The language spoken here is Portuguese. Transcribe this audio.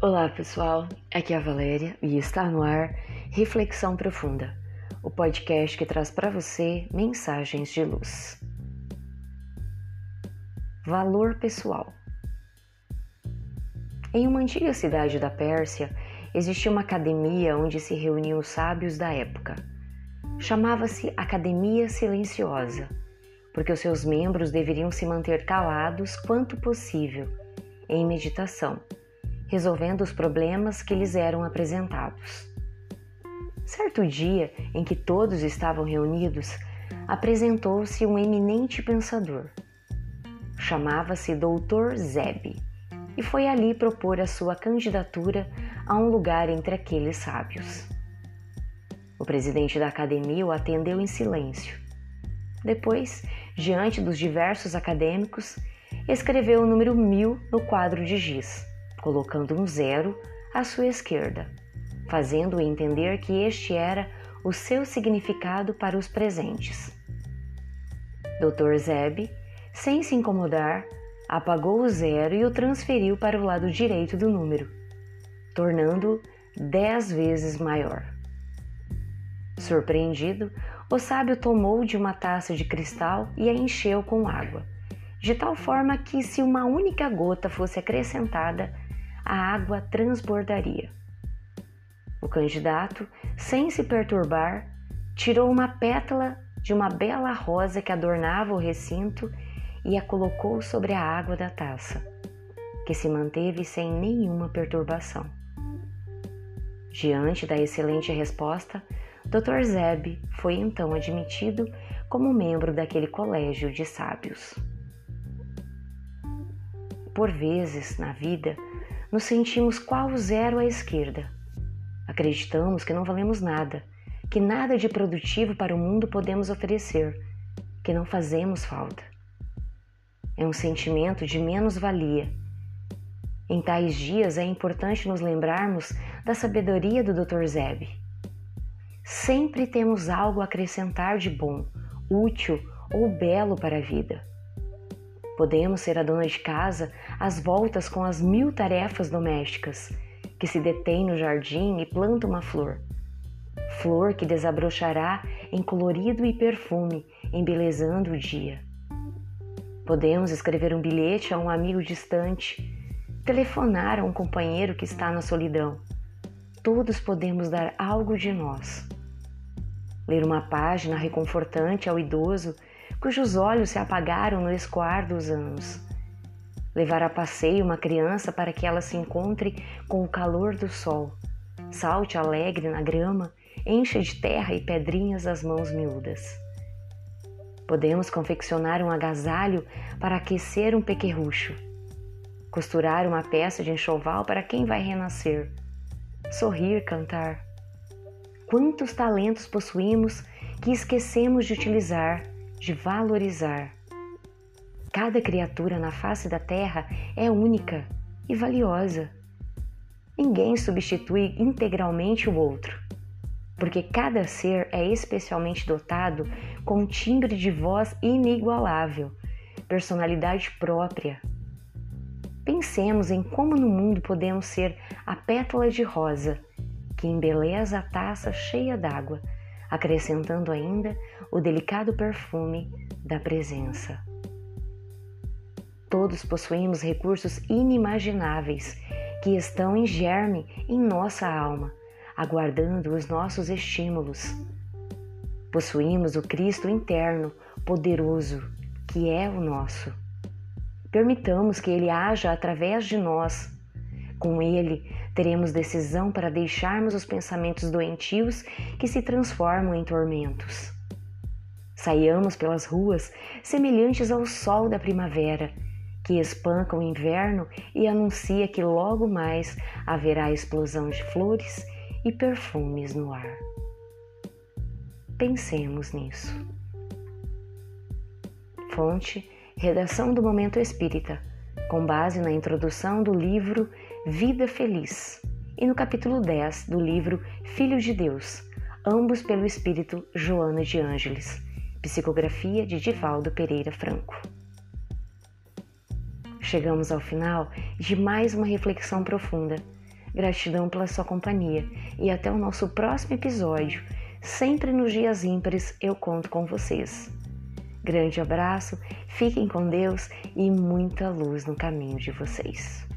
Olá pessoal, aqui é a Valéria e está no ar Reflexão Profunda, o podcast que traz para você mensagens de luz. Valor pessoal. Em uma antiga cidade da Pérsia existia uma academia onde se reuniam os sábios da época. Chamava-se Academia Silenciosa, porque os seus membros deveriam se manter calados quanto possível, em meditação resolvendo os problemas que lhes eram apresentados. Certo dia em que todos estavam reunidos, apresentou-se um eminente pensador. Chamava-se Dr. Zeb e foi ali propor a sua candidatura a um lugar entre aqueles sábios. O presidente da academia o atendeu em silêncio. Depois, diante dos diversos acadêmicos, escreveu o número mil no quadro de giz colocando um zero à sua esquerda, fazendo-o entender que este era o seu significado para os presentes. Dr. Zeb, sem se incomodar, apagou o zero e o transferiu para o lado direito do número, tornando-o dez vezes maior. Surpreendido, o sábio tomou de uma taça de cristal e a encheu com água, de tal forma que, se uma única gota fosse acrescentada, a água transbordaria. O candidato, sem se perturbar, tirou uma pétala de uma bela rosa que adornava o recinto e a colocou sobre a água da taça, que se manteve sem nenhuma perturbação. Diante da excelente resposta, Dr. Zeb foi então admitido como membro daquele colégio de sábios. Por vezes, na vida, nos sentimos qual zero à esquerda. Acreditamos que não valemos nada, que nada de produtivo para o mundo podemos oferecer, que não fazemos falta. É um sentimento de menos-valia. Em tais dias é importante nos lembrarmos da sabedoria do Dr. Zeb. Sempre temos algo a acrescentar de bom, útil ou belo para a vida. Podemos ser a dona de casa às voltas com as mil tarefas domésticas, que se detém no jardim e planta uma flor. Flor que desabrochará em colorido e perfume, embelezando o dia. Podemos escrever um bilhete a um amigo distante, telefonar a um companheiro que está na solidão. Todos podemos dar algo de nós. Ler uma página reconfortante ao idoso cujos olhos se apagaram no escoar dos anos. Levar a passeio uma criança para que ela se encontre com o calor do sol, salte alegre na grama, encha de terra e pedrinhas as mãos miúdas. Podemos confeccionar um agasalho para aquecer um pequerrucho, costurar uma peça de enxoval para quem vai renascer, sorrir, cantar. Quantos talentos possuímos que esquecemos de utilizar de valorizar. Cada criatura na face da Terra é única e valiosa. Ninguém substitui integralmente o outro, porque cada ser é especialmente dotado com um timbre de voz inigualável, personalidade própria. Pensemos em como no mundo podemos ser a pétala de rosa que embeleza a taça cheia d'água acrescentando ainda o delicado perfume da presença. Todos possuímos recursos inimagináveis que estão em germe em nossa alma, aguardando os nossos estímulos. Possuímos o Cristo interno, poderoso, que é o nosso. Permitamos que Ele haja através de nós. Com Ele, Teremos decisão para deixarmos os pensamentos doentios que se transformam em tormentos. Saiamos pelas ruas semelhantes ao sol da primavera, que espanca o inverno e anuncia que logo mais haverá explosão de flores e perfumes no ar. Pensemos nisso. Fonte: Redação do Momento Espírita, com base na introdução do livro Vida Feliz e no capítulo 10 do livro Filho de Deus, ambos pelo espírito Joana de Ângeles, psicografia de Divaldo Pereira Franco. Chegamos ao final de mais uma reflexão profunda, Gratidão pela sua companhia e até o nosso próximo episódio. Sempre nos dias ímpares eu conto com vocês. Grande abraço, fiquem com Deus e muita luz no caminho de vocês.